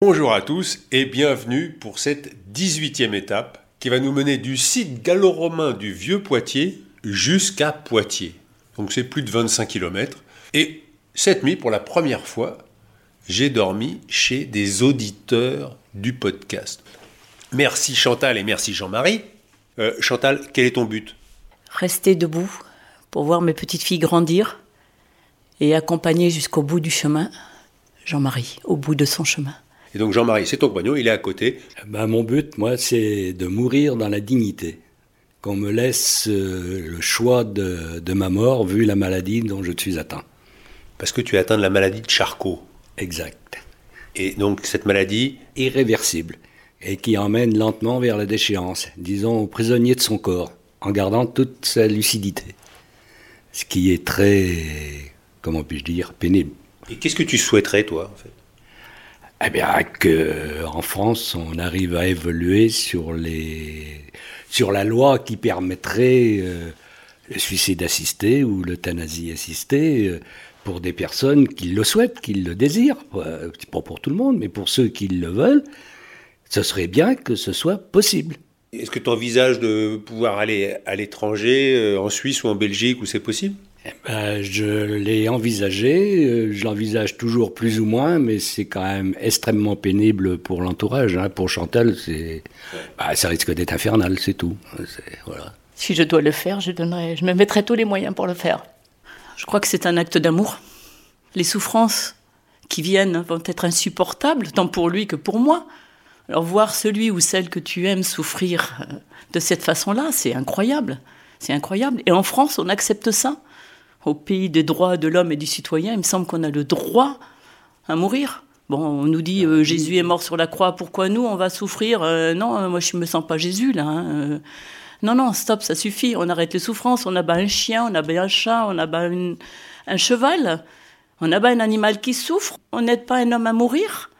Bonjour à tous et bienvenue pour cette 18e étape qui va nous mener du site gallo-romain du Vieux Poitiers jusqu'à Poitiers. Donc c'est plus de 25 km. Et cette nuit, pour la première fois, j'ai dormi chez des auditeurs du podcast. Merci Chantal et merci Jean-Marie. Euh, Chantal, quel est ton but? Rester debout pour voir mes petites filles grandir et accompagner jusqu'au bout du chemin Jean-Marie, au bout de son chemin. Et donc Jean-Marie, c'est ton compagnon, il est à côté. Ben, mon but, moi, c'est de mourir dans la dignité. Qu'on me laisse euh, le choix de, de ma mort vu la maladie dont je suis atteint. Parce que tu es atteint de la maladie de Charcot. Exact. Et donc cette maladie, Irréversible. Et qui emmène lentement vers la déchéance, disons au prisonnier de son corps, en gardant toute sa lucidité. Ce qui est très, comment puis-je dire, pénible. et qu'est-ce que tu souhaiterais toi en fait? Eh bien, qu'en France, on arrive à évoluer sur, les, sur la loi qui permettrait euh, le suicide assisté ou l'euthanasie assistée euh, pour des personnes qui le souhaitent, qui le désirent. Euh, pas pour tout le monde, mais pour ceux qui le veulent, ce serait bien que ce soit possible. Est-ce que tu envisages de pouvoir aller à l'étranger, euh, en Suisse ou en Belgique, où c'est possible? Eh ben, je l'ai envisagé, euh, je l'envisage toujours plus ou moins, mais c'est quand même extrêmement pénible pour l'entourage. hein. Pour Chantal, c'est, bah, ça risque d'être infernal, c'est tout. C'est- Voilà. Si je dois le faire, je, donnerai, je me mettrai tous les moyens pour le faire. Je crois que c'est un acte d'amour. Les souffrances qui viennent vont être insupportables, tant pour lui que pour moi. Alors voir celui ou celle que tu aimes souffrir euh, de cette façon-là, c'est incroyable. C'est incroyable. Et en France, on accepte ça. Au pays des droits de l'homme et du citoyen, il me semble qu'on a le droit à mourir. Bon, on nous dit euh, Jésus est mort sur la croix, pourquoi nous on va souffrir Euh, Non, euh, moi je me sens pas Jésus là. hein. Non, non, stop, ça suffit. On arrête les souffrances. On abat un chien, on abat un chat, on abat une- un cheval, on abat un animal qui souffre. On n'aide pas un homme à mourir.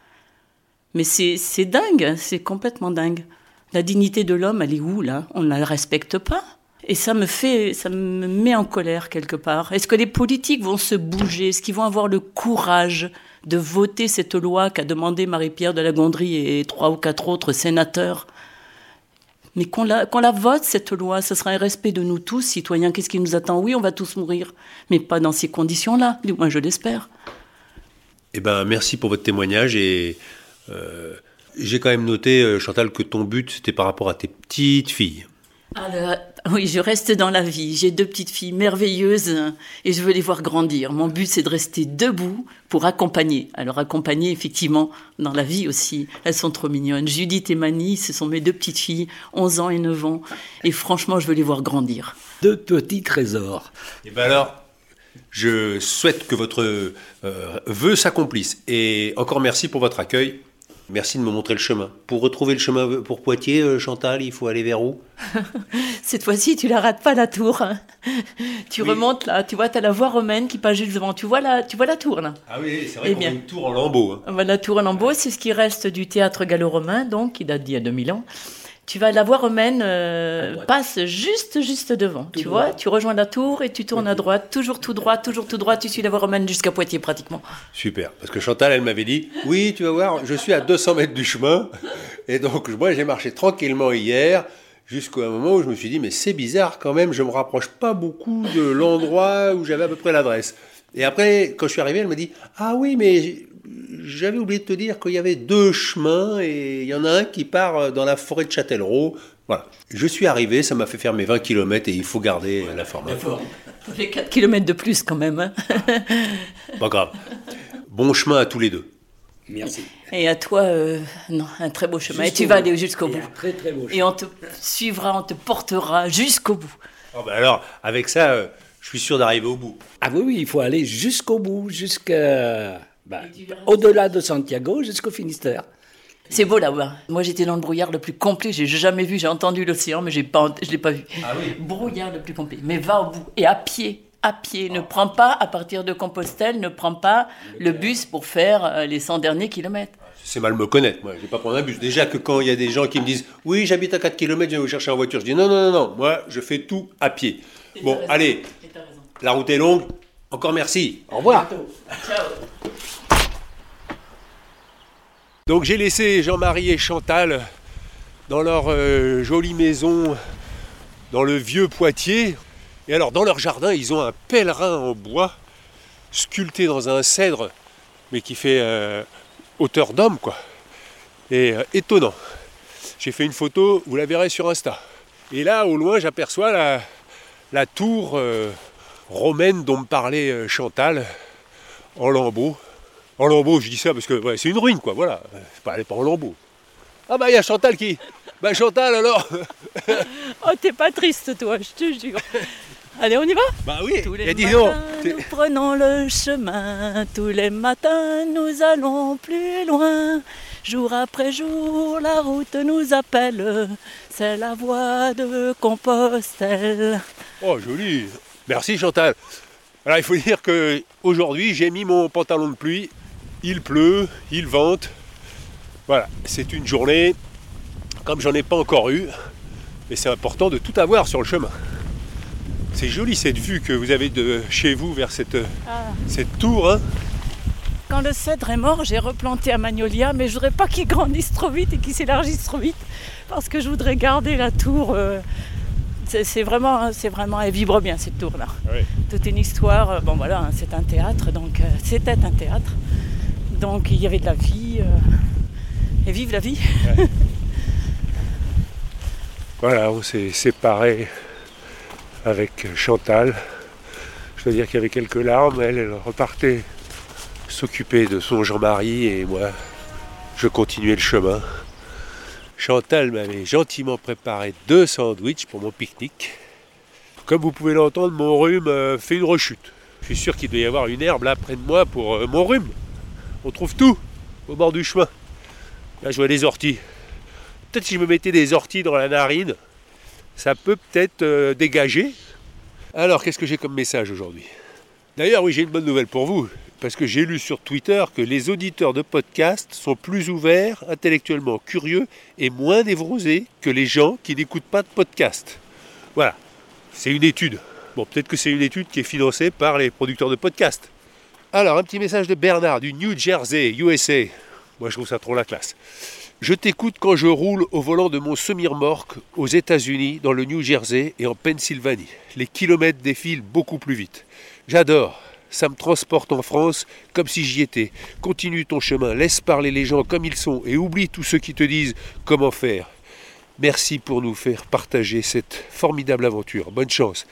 Mais c'est dingue, c'est complètement dingue. La dignité de l'homme, elle est où là? On ne la respecte pas. Et ça me fait, ça me met en colère quelque part. Est-ce que les politiques vont se bouger? Est-ce qu'ils vont avoir le courage de voter cette loi qu'a demandé Marie-Pierre de la Gondry et trois ou quatre autres sénateurs? Mais qu'on la, qu'on la vote, cette loi, ce sera un respect de nous tous, citoyens. Qu'est-ce qui nous attend? Oui, on va tous mourir, mais pas dans ces conditions-là, du moins je l'espère. Eh ben, merci pour votre témoignage et euh, j'ai quand même noté, euh, Chantal, que ton but c'était par rapport à tes petites filles. Alors, oui, je reste dans la vie. J'ai deux petites filles merveilleuses et je veux les voir grandir. Mon but, c'est de rester debout pour accompagner. Alors, accompagner, effectivement, dans la vie aussi. Elles sont trop mignonnes. Judith et Mani, ce sont mes deux petites filles, 11 ans et 9 ans. Et franchement, je veux les voir grandir. Deux petits trésors. Et ben alors, je souhaite que votre euh, vœu s'accomplisse et encore merci pour votre accueil. Merci de me montrer le chemin. Pour retrouver le chemin pour Poitiers, euh, Chantal, il faut aller vers où? Cette fois-ci, tu la rates pas la tour. hein. Tu Oui. remontes là, tu vois, tu as la voie romaine qui passe juste devant. Tu vois la, tu vois la tour là Ah oui, c'est vrai Eh qu'on bien. a une tour en lambeaux. hein. La tour en lambeaux, c'est ce qui reste du théâtre gallo-romain, donc, qui date d'il y a 2000 ans. Tu vas, la voie romaine euh, passe juste, juste devant. tu vois, tu rejoins la tour et tu tournes à droite, toujours tout droit, toujours tout droit. Tu suis la voie romaine jusqu'à Poitiers pratiquement. Super, parce que Chantal, elle m'avait dit, oui, tu vas voir, je suis à 200 mètres du chemin. Et donc, moi, j'ai marché tranquillement hier, jusqu'à un moment où je me suis dit, mais c'est bizarre quand même, je me rapproche pas beaucoup de l'endroit où j'avais à peu près l'adresse. Et après, quand je suis arrivé, elle m'a dit, ah oui, mais j'avais oublié de te dire qu'il y avait deux chemins et il y en a un qui part dans la forêt de Châtellerault. Voilà. Je suis arrivé, ça m'a fait faire mes 20 km et il faut garder la forme. Ça fait 4 km de plus quand même. hein. Pas grave. Bon chemin à tous les deux. Merci. Et à toi, euh, non, un très beau chemin. Et tu vas bout. aller jusqu'au bout. un très, très beau Et on te suivra, on te portera jusqu'au bout. Oh, bah alors, avec ça, euh, je suis sûr d'arriver au bout. Ah oui, oui, il faut aller jusqu'au bout, jusqu'à Bah, Au-delà de Santiago jusqu'au Finistère. C'est beau là-bas. Moi, j'étais dans le brouillard le plus complet. J'ai jamais vu. J'ai entendu l'océan, mais j'ai pas, je l'ai pas vu. Ah oui. Brouillard le plus complet. Mais va au bout et à pied. À pied. Ne prends pas à partir de Compostelle. Ne prends pas le bus pour faire euh, les 100 derniers kilomètres. C'est mal me connaître, moi. Je vais pas prendre un bus. Déjà que quand il y a des gens qui me disent Oui, j'habite à 4 km, je vais vous chercher en voiture. Je dis Non, non, non, non. Moi, je fais tout à pied. Bon, allez. La route est longue. Encore merci. Au revoir. Ciao. Donc j'ai laissé Jean-Marie et Chantal dans leur euh, jolie maison dans le vieux Poitiers. Et alors dans leur jardin, ils ont un pèlerin en bois sculpté dans un cèdre, mais qui fait euh, hauteur d'homme, quoi. Et euh, étonnant. J'ai fait une photo, vous la verrez sur Insta. Et là, au loin, j'aperçois la, la tour romaine dont me parlait Chantal en lambeaux. En lambeaux, je dis ça parce que ouais, c'est une ruine, quoi, voilà. C'est pas, elle est pas en lambeaux. Ah bah il y a Chantal qui... Bah Chantal alors Oh, t'es pas triste, toi, je te jure. Allez, on y va? Bah oui, Tous les a matins, nous prenons le chemin. Tous les matins, nous allons plus loin. Jour après jour, la route nous appelle. C'est la voie de Compostelle. Oh joli Merci Chantal. Alors il faut dire que aujourd'hui j'ai mis mon pantalon de pluie. Il pleut, il vente. Voilà, c'est une journée comme j'en ai pas encore eu. Mais c'est important de tout avoir sur le chemin. C'est joli cette vue que vous avez de chez vous vers cette, cette tour. hein. Quand le cèdre est mort, j'ai replanté un magnolia, mais je voudrais pas qu'il grandisse trop vite et qu'il s'élargisse trop vite, parce que je voudrais garder la tour. euh, c'est vraiment, c'est vraiment, elle vibre bien cette tour-là. Ouais. Toute une histoire. euh, Bon voilà, hein, c'est un théâtre, donc euh, c'était un théâtre. Donc il y avait de la vie. euh, et vive la vie. Voilà, on s'est séparés avec Chantal. Je dois dire qu'il y avait quelques larmes. Elle, elle repartait s'occuper de son Jean-Marie et moi, je continuais le chemin. Chantal m'avait gentiment préparé deux sandwichs pour mon pique-nique. Comme vous pouvez l'entendre, mon rhume euh, fait une rechute. Je suis sûr qu'il doit y avoir une herbe là près de moi pour euh, mon rhume. On trouve tout au bord du chemin. Là, je vois des orties. Peut-être si je me mettais des orties dans la narine, ça peut peut-être euh, dégager. Alors, qu'est-ce que j'ai comme message aujourd'hui? D'ailleurs, oui, j'ai une bonne nouvelle pour vous, parce que j'ai lu sur Twitter que les auditeurs de podcasts sont plus ouverts, intellectuellement curieux et moins névrosés que les gens qui n'écoutent pas de podcast. Voilà, c'est une étude. Bon, peut-être que c'est une étude qui est financée par les producteurs de podcasts. Alors, un petit message de Bernard du New Jersey, USA. Moi, je trouve ça trop la classe. Je t'écoute quand je roule au volant de mon semi-remorque aux États-Unis, dans le New Jersey et en Pennsylvanie. Les kilomètres défilent beaucoup plus vite. J'adore. Ça me transporte en France comme si j'y étais. Continue ton chemin, laisse parler les gens comme ils sont et oublie tous ceux qui te disent comment faire. Merci pour nous faire partager cette formidable aventure. Bonne chance.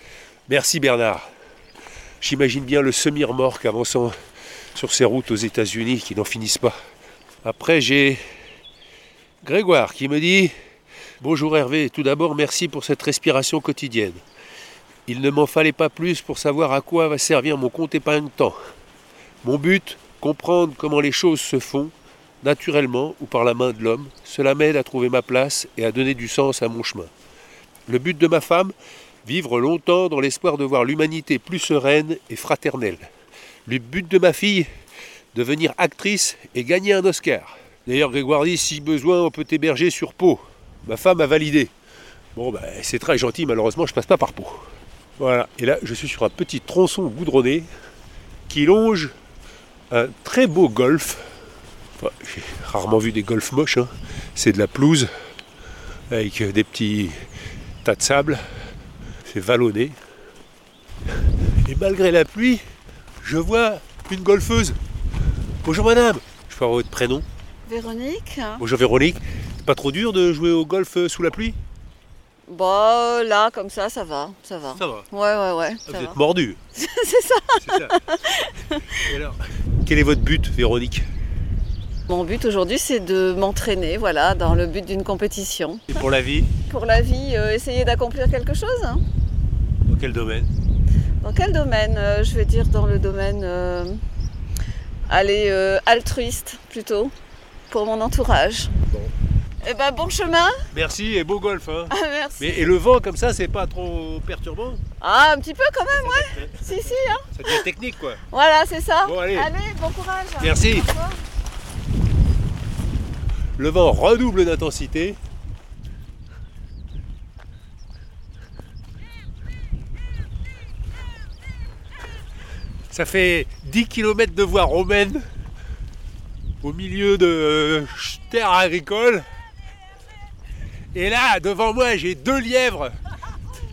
Merci Bernard. J'imagine bien le semi-remorque avançant sur ces routes aux États-Unis qui n'en finissent pas. Après, j'ai Grégoire qui me dit Bonjour Hervé, tout d'abord merci pour cette respiration quotidienne. Il ne m'en fallait pas plus pour savoir à quoi va servir mon compte épargne-temps. Mon but, comprendre comment les choses se font, naturellement ou par la main de l'homme, cela m'aide à trouver ma place et à donner du sens à mon chemin. Le but de ma femme, vivre longtemps dans l'espoir de voir l'humanité plus sereine et fraternelle. Le but de ma fille, devenir actrice et gagner un Oscar. D'ailleurs, Grégoire dit si besoin, on peut t'héberger sur Pau. Ma femme a validé. Bon, ben, c'est très gentil, malheureusement, je passe pas par Pau. Voilà, et là, je suis sur un petit tronçon goudronné qui longe un très beau. Enfin, J'ai rarement vu des golfs moches, hein. c'est de la pelouse avec des petits tas de sable. C'est vallonné. Et malgré la pluie, je vois une golfeuse. Bonjour madame, je peux avoir votre prénom Véronique Bonjour Véronique. C'est pas trop dur de jouer au golf euh, sous la pluie? Bah là, comme ça, ça va, ça va. Ça va. Ouais, ouais, ouais, Ah, ça Vous va. êtes mordu. C'est ça. C'est ça. Et alors, quel est votre but, Véronique? Mon but aujourd'hui, c'est de m'entraîner, voilà, dans le but d'une compétition. Et pour la vie Pour la vie, euh, essayer d'accomplir quelque chose. hein. Dans quel domaine Dans quel domaine Euh, Je vais dire dans le domaine euh, aller euh, altruiste plutôt pour mon entourage. Bon. Eh ben bon chemin. Merci et beau golf. Hein. Ah, merci. Mais, et le vent comme ça, c'est pas trop perturbant Ah un petit peu quand même, ouais. Si si. Hein. Ça devient technique quoi. Voilà c'est ça. Bon, allez. bon courage. Merci. Au. Le vent redouble d'intensité. Ça fait 10 km de voie romaine au milieu de euh, terres agricoles. Et là, devant moi, j'ai deux lièvres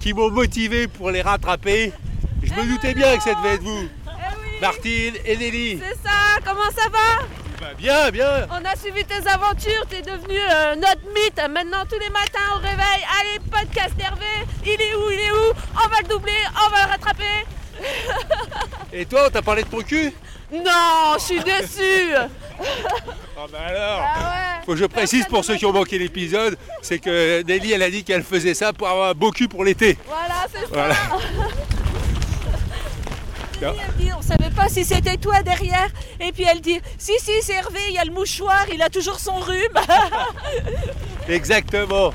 qui m'ont motivé pour les rattraper. Je me doutais bien que ça devait être vous. Martine et Nelly. C'est ça, comment ça va? Bah, bien, bien. On a suivi tes aventures, t'es devenu euh, notre mythe. Maintenant, tous les matins au réveil, allez, podcast Hervé, il est où, il est où? On va le doubler, on va le rattraper. Et toi, on t'a parlé de ton cul? Non, je suis déçue. Ah bah alors Ah ouais. Faut que je précise pour ceux qui ont manqué l'épisode, c'est que Nelly elle a dit qu'elle faisait ça pour avoir un beau cul pour l'été. Voilà, c'est ça. Voilà. Elle dit, on savait pas si c'était toi derrière. Et puis elle dit, si, si, c'est Hervé, il y a le mouchoir, il a toujours son rhume. Exactement.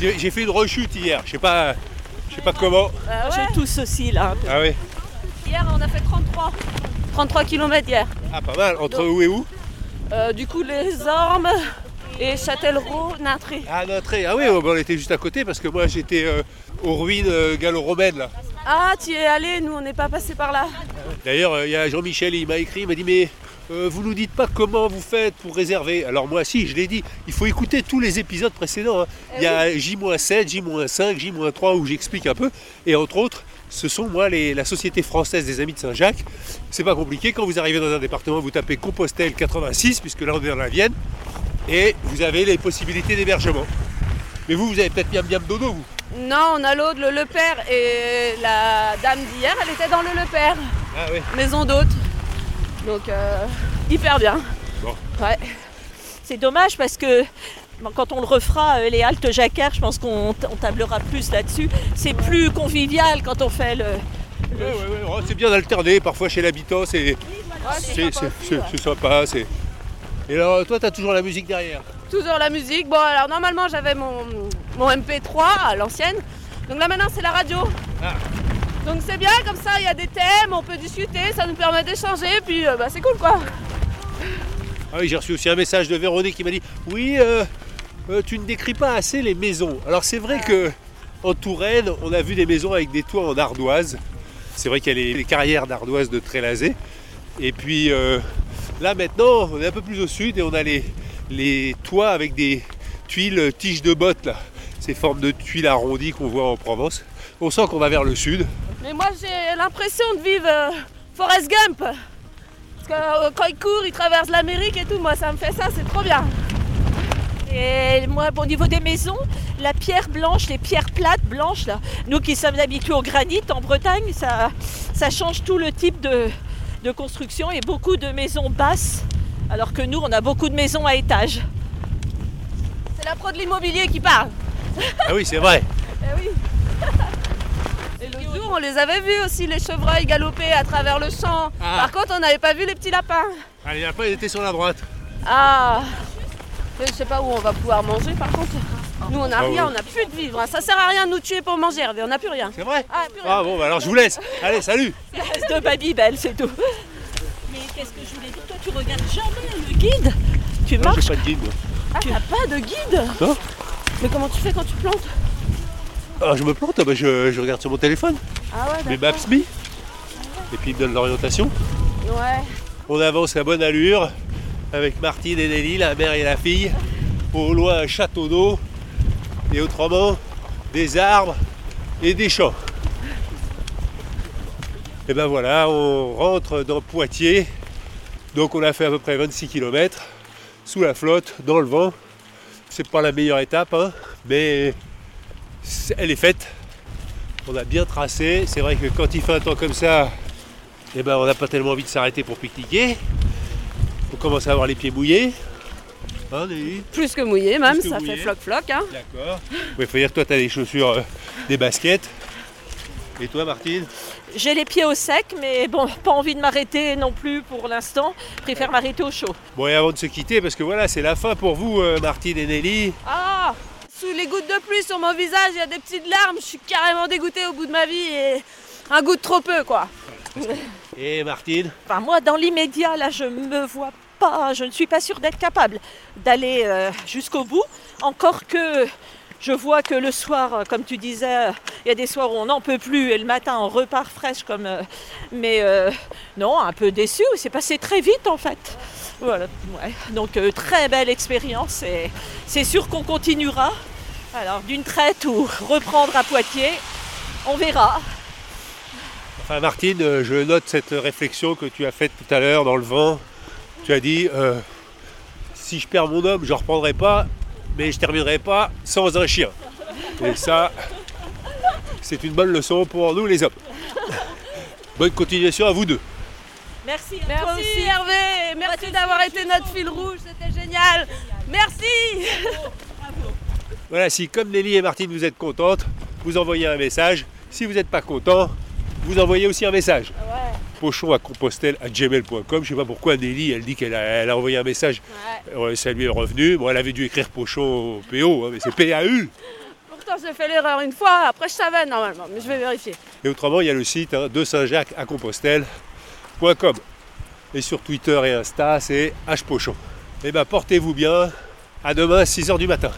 J'ai j'ai fait une rechute hier, je sais pas, je sais pas comment. Ouais. J'ai tout ceci là. Ah oui. Hier, on a fait 33. 33 km hier. Ah pas mal, entre où et où? Euh, du coup, les Ormes et Châtellerault, Natré. Ah notre ah oui, on était juste à côté parce que moi j'étais euh, aux ruines euh, gallo-romaines là. Ah, tu y es allé, nous on n'est pas passé par là. D'ailleurs, euh, il y a Jean-Michel, il m'a écrit, il m'a dit mais euh, vous nous dites pas comment vous faites pour réserver. Alors moi si, je l'ai dit, il faut écouter tous les épisodes précédents. hein. Il y a J-7, J-5, J-3 où j'explique un peu. Et entre autres, ce sont moi les- la Société française des Amis de Saint-Jacques. C'est pas compliqué, quand vous arrivez dans un département, vous tapez Compostelle 86, puisque là on est dans la Vienne, et vous avez les possibilités d'hébergement. Mais vous, vous avez peut-être bien bien dodo, vous. Non, on a l'autre, le Le Père, et la dame d'hier, elle était dans le Le Père, Ah oui. maison d'hôte. Donc, euh, hyper bien. Bon. Ouais. C'est dommage parce que quand on le refera, euh, les haltes jacquard, je pense qu'on on tablera plus là-dessus. C'est plus convivial quand on fait le. Ouais, ouais, ouais, oh, c'est bien d'alterner, parfois chez l'habitant, c'est c'est- c'est sympa. c'est- Et alors, toi, tu as toujours la musique derrière? Toujours la musique. Bon, alors normalement, j'avais mon, mon MP3 à l'ancienne. Donc là, maintenant, c'est la radio. Ah. Donc c'est bien, comme ça, il y a des thèmes, on peut discuter, ça nous permet d'échanger, puis euh, bah, c'est cool quoi. Ah oui, j'ai reçu aussi un message de Véronique qui m'a dit Oui, euh, euh, tu ne décris pas assez les maisons. Alors, c'est vrai que en Touraine, on a vu des maisons avec des toits en ardoise. C'est vrai qu'il y a les, les carrières d'ardoise de Trélazé. Et puis là, maintenant, on est un peu plus au sud et on a les, les toits avec des tuiles tiges de bottes, là. Ces formes de tuiles arrondies qu'on voit en Provence. On sent qu'on va vers le sud. Mais moi, j'ai l'impression de vivre euh, Forrest Gump. Parce que euh, quand il court, il traverse l'Amérique et tout, moi, ça me fait ça, c'est trop bien. Et moi, au niveau des maisons, la pierre blanche, les pierres plates blanches, là, nous qui sommes habitués au granit en Bretagne, ça, change tout le type de, de construction et beaucoup de maisons basses, alors que nous, on a beaucoup de maisons à étage. C'est la pro de l'immobilier qui parle. Ah oui, c'est vrai. Eh oui. Et l'autre jour, on les avait vus aussi, les chevreuils galoper à travers le champ. Ah. Par contre, on n'avait pas vu les petits lapins. Allez, après, il était sur la droite. Ah Je sais pas où on va pouvoir manger par contre. Nous on n'a Ah rien, on n'a plus de vivre. Ça sert à rien de nous tuer pour manger Hervé, on n'a plus rien. C'est vrai Ah, plus rien. Ah bon, bah alors je vous laisse. Allez, salut deux Babybel, c'est tout. Mais qu'est-ce que je voulais dire? Toi, tu regardes jamais le guide Tu Moi, marches j'ai pas de guide. Ah, t'as pas de guide? Non Mais comment tu fais quand tu plantes Ah, je me plante, ah bah, je, je regarde sur mon téléphone, Ah ouais, mes d'accord. Maps.me, et puis il me donne l'orientation. Ouais. On avance à bonne allure avec Martine et Nelly, la mère et la fille. Au loin, un château d'eau, et autrement, des arbres et des champs. Et ben voilà, on rentre dans Poitiers. Donc on a fait à peu près 26 km sous la flotte, dans le vent. C'est pas la meilleure étape, hein, mais elle est faite. On a bien tracé. C'est vrai que quand il fait un temps comme ça, eh ben, on n'a pas tellement envie de s'arrêter pour pique-niquer. On commence à avoir les pieds mouillés. Hein, Plus que mouillé même, que ça mouillé. fait floc-floc. Hein. D'accord. Il faut dire que toi, tu as des chaussures, euh, des baskets. Et toi, Martine J'ai les pieds au sec, mais bon, pas envie de m'arrêter non plus pour l'instant. Je préfère m'arrêter au chaud. Bon, et avant de se quitter, parce que voilà, c'est la fin pour vous, euh, Martine et Nelly. Ah Sous les gouttes de pluie sur mon visage, il y a des petites larmes. Je suis carrément dégoûtée au bout de ma vie et un goût de trop peu, quoi. Et Martine Enfin, moi, dans l'immédiat, là, je me vois pas, je ne suis pas sûre d'être capable d'aller euh, jusqu'au bout. Encore que je vois que le soir, euh, comme tu disais, il y a des soirs où on n'en peut plus et le matin on repart fraîche comme. euh, mais euh, non, un peu déçu. C'est passé très vite en fait. Voilà. Donc très belle expérience et c'est sûr qu'on continuera. Alors d'une traite ou reprendre à Poitiers, on verra. Enfin, Martine, je note cette réflexion que tu as faite tout à l'heure dans le vent. Tu as dit si je perds mon homme, je ne reprendrai pas, mais je terminerai pas sans un chien. Et ça, c'est une bonne leçon pour nous les hommes. Bonne continuation à vous deux. Merci, à toi aussi Hervé. Merci d'avoir été notre fil rouge, c'était génial. Merci. Voilà, si comme Nelly et Martine vous êtes contentes, vous envoyez un message. Si vous n'êtes pas content, vous envoyez aussi un message. Pochon à compostelle à gmail.com. Je sais pas pourquoi Nelly, elle dit qu'elle a, elle a envoyé un message. Ça lui est revenu. Bon, elle avait dû écrire Pochon au PO, hein, mais c'est PAU. Pourtant j'ai fait l'erreur une fois, après je savais normalement, mais je vais vérifier. Et autrement, il y a le site hein, de Saint-Jacques à Compostelle.com. Et sur Twitter et Insta, c'est hpochon. Eh ben, portez-vous bien. À demain, 6h du matin.